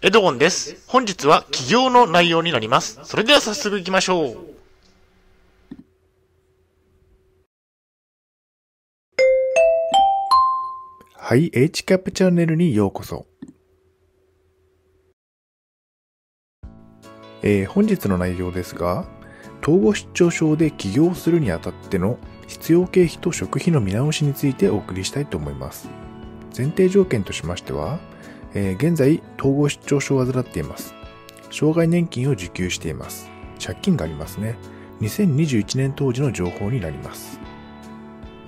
エドゴンです。本日は起業の内容になります。それでは早速行きましょう。はい、HCAP チャンネルにようこそ。えー本日の内容ですが、統合失調症で起業するにあたっての必要経費と食費の見直しについてお送りしたいと思います。前提条件としましては、えー現在統合失調症を患っています。障害年金を受給しています。借金がありますね。2021年当時の情報になります。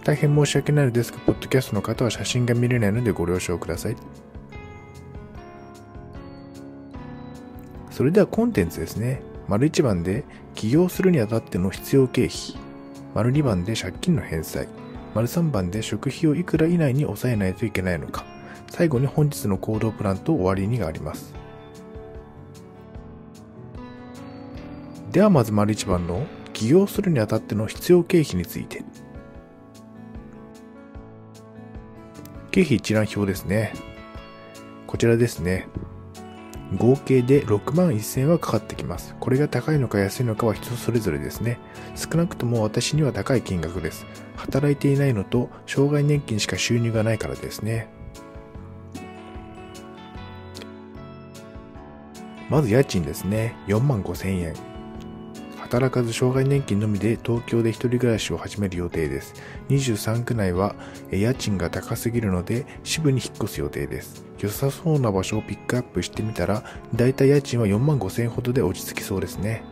大変申し訳ないのですが、ポッドキャストの方は写真が見れないのでご了承ください。それではコンテンツですね。丸1番で起業するにあたっての必要経費。丸2番で借金の返済。丸3番で食費をいくら以内に抑えないといけないのか。最後に本日の行動プランと終わりにがあります。ではまず丸1番の起業するにあたっての必要経費について。経費一覧表ですね。こちらですね。合計で6万1000円はかかってきます。これが高いのか安いのかは人それぞれですね。少なくとも私には高い金額です。働いていないのと、障害年金しか収入がないからですね。まず家賃ですね。4万5000円。働かず障害年金のみで東京で1人暮らしを始める予定です。23区内は家賃が高すぎるので支部に引っ越す予定です。良さそうな場所をピックアップしてみたら、だいたい家賃は4万5千円ほどで落ち着きそうですね。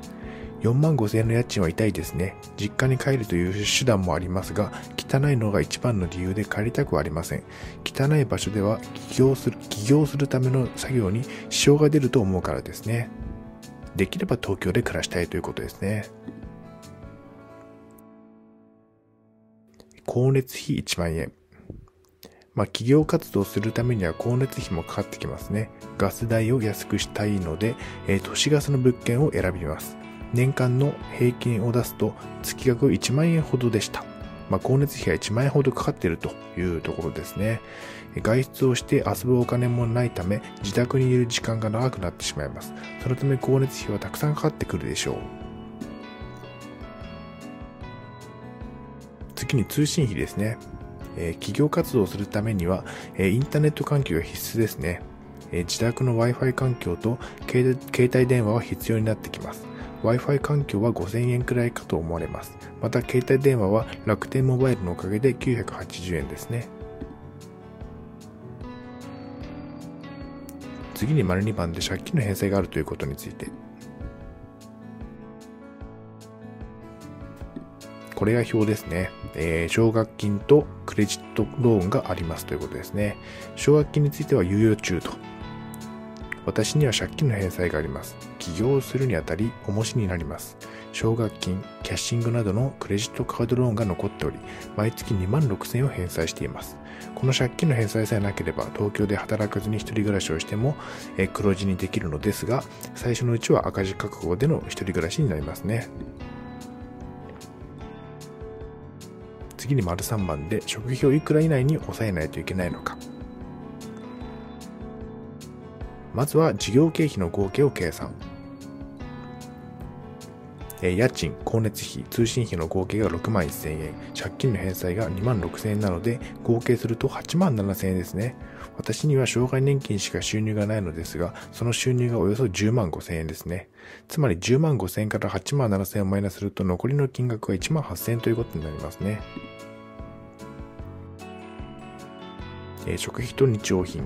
4万5千円の家賃は痛いですね。実家に帰るという手段もありますが、汚いのが一番の理由で帰りたくはありません。汚い場所では起業する、起業するための作業に支障が出ると思うからですね。できれば東京で暮らしたいということですね。光熱費1万円。まあ、企業活動するためには光熱費もかかってきますね。ガス代を安くしたいので、えー都市ガスの物件を選びます。年間の平均を出すと月額1万円ほどでした。まあ、光熱費が1万円ほどかかっているというところですね。外出をして遊ぶお金もないため、自宅にいる時間が長くなってしまいます。そのため光熱費はたくさんかかってくるでしょう。次に通信費ですね。えー企業活動をするためには、えーインターネット環境が必須ですね。えー自宅の Wi-Fi 環境と携帯電話は必要になってきます。Wi-Fi 環境は5000円くらいかと思われます。また、携帯電話は楽天モバイルのおかげで980円ですね。次に丸2番で借金の返済があるということについて。これが表ですね。えー奨学金とクレジットローンがありますということですね。奨学金については猶予中と。私には借金の返済があります。起業するにあたり、重しになります。奨学金、キャッシングなどのクレジットカードローンが残っており、毎月2万6000円を返済しています。この借金の返済さえなければ、東京で働かずに一人暮らしをしても、えー黒字にできるのですが、最初のうちは赤字覚悟での一人暮らしになりますね。次に丸3番で食費をいくら以内に抑えないといけないのか。まずは事業経費の合計を計算。え家賃、光熱費、通信費の合計が6万1000円、借金の返済が2万6000円なので、合計すると8万7000円ですね。私には障害年金しか収入がないのですが、その収入がおよそ10万5000円ですね。つまり10万5000円から8万7000円をマイナスすると残りの金額が1万8000円ということになりますね。え食費と日用品。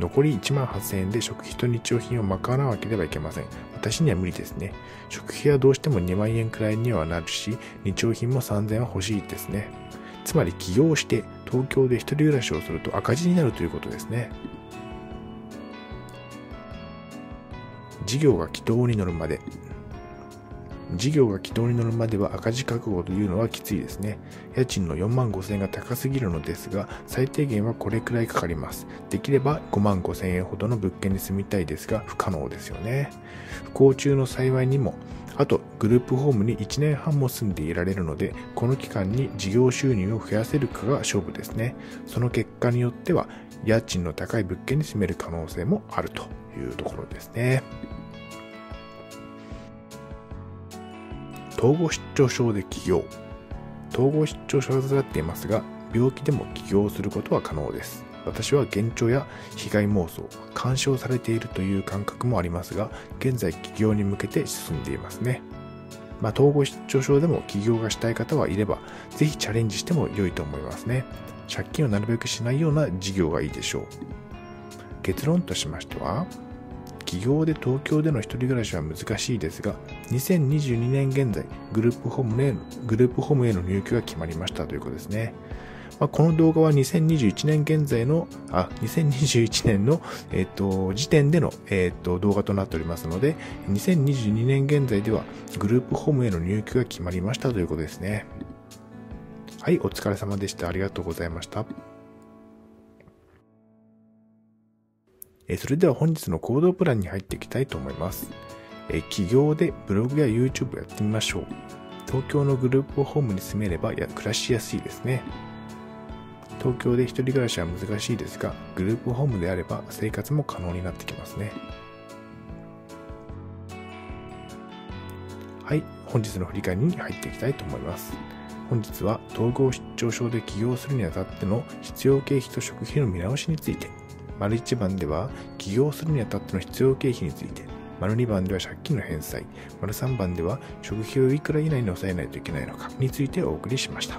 残り1万8000円で食費と日用品を賄わなければいけません。私には無理ですね。食費はどうしても2万円くらいにはなるし、日用品も3000円は欲しいですね。つまり起業して東京で一人暮らしをすると赤字になるということですね。事業が軌道に乗るまで。事業が軌道に乗るまでは赤字覚悟というのはきついですね。家賃の4万5千円が高すぎるのですが、最低限はこれくらいかかります。できれば5万5千円ほどの物件に住みたいですが、不可能ですよね。不幸中の幸いにも、あとグループホームに1年半も住んでいられるので、この期間に事業収入を増やせるかが勝負ですね。その結果によっては、家賃の高い物件に住める可能性もあるというところですね。統合失調症で起業。統合失調症を患っていますが、病気でも起業することは可能です。私は幻聴や被害妄想、干渉されているという感覚もありますが、現在起業に向けて進んでいますね。まあ、統合失調症でも起業がしたい方はいれば、ぜひチャレンジしても良いと思いますね。借金をなるべくしないような事業がいいでしょう。結論としましては、起業で東京での一人暮らしは難しいですが、2022年現在、グループホームへのグループホームへの入居が決まりましたということですね。まあ、この動画は2021年現在の、あ、2021年の、えっ、と、時点での、えっ、と、動画となっておりますので、2022年現在では、グループホームへの入居が決まりましたということですね。はい、お疲れ様でした。ありがとうございました。えそれでは本日の行動プランに入っていきたいと思います。え起業でブログや YouTube やってみましょう。東京のグループホームに住めればや暮らしやすいですね。東京で一人暮らしは難しいですが、グループホームであれば生活も可能になってきますね。はい、本日の振り返りに入っていきたいと思います。本日は統合失調症で起業するにあたっての必要経費と食費の見直しについて、丸1番では起業するにあたっての必要経費について、丸2番では借金の返済、丸3番では食費をいくら以内に抑えないといけないのかについてお送りしました。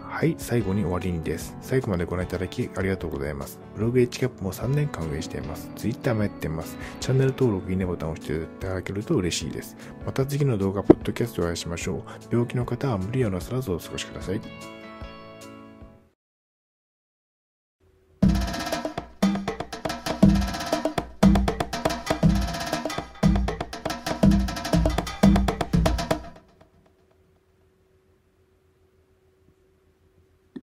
はい、最後に終わりにです。最後までご覧いただきありがとうございます。ブログ h キャップも3年間運営しています。Twitter もやっています。チャンネル登録、いいねボタンを押していただけると嬉しいです。また次の動画、ポッドキャストお会いしましょう。病気の方は無理をなさらずお過ごしください。